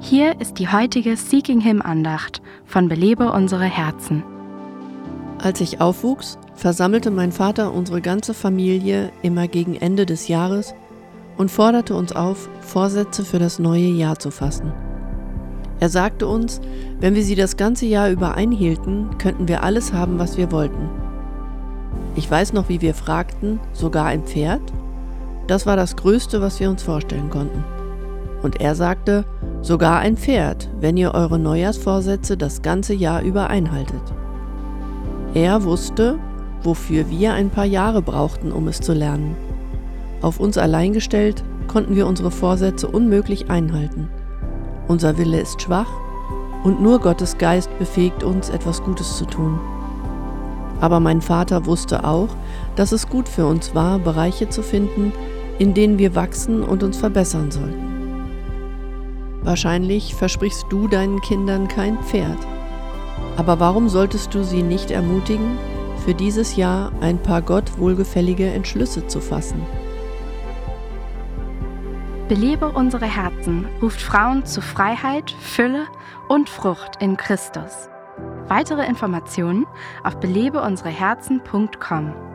Hier ist die heutige Seeking Him Andacht von Belebe unsere Herzen. Als ich aufwuchs, versammelte mein Vater unsere ganze Familie immer gegen Ende des Jahres und forderte uns auf, Vorsätze für das neue Jahr zu fassen. Er sagte uns, wenn wir sie das ganze Jahr über einhielten, könnten wir alles haben, was wir wollten. Ich weiß noch, wie wir fragten, sogar ein Pferd? Das war das Größte, was wir uns vorstellen konnten. Und er sagte, sogar ein Pferd, wenn ihr eure Neujahrsvorsätze das ganze Jahr über einhaltet. Er wusste, wofür wir ein paar Jahre brauchten, um es zu lernen. Auf uns allein gestellt konnten wir unsere Vorsätze unmöglich einhalten. Unser Wille ist schwach und nur Gottes Geist befähigt uns, etwas Gutes zu tun. Aber mein Vater wusste auch, dass es gut für uns war, Bereiche zu finden, in denen wir wachsen und uns verbessern sollten. Wahrscheinlich versprichst du deinen Kindern kein Pferd. Aber warum solltest du sie nicht ermutigen, für dieses Jahr ein paar Gott wohlgefällige Entschlüsse zu fassen? Belebe unsere Herzen ruft Frauen zu Freiheit, Fülle und Frucht in Christus. Weitere Informationen auf belebeunsereherzen.com.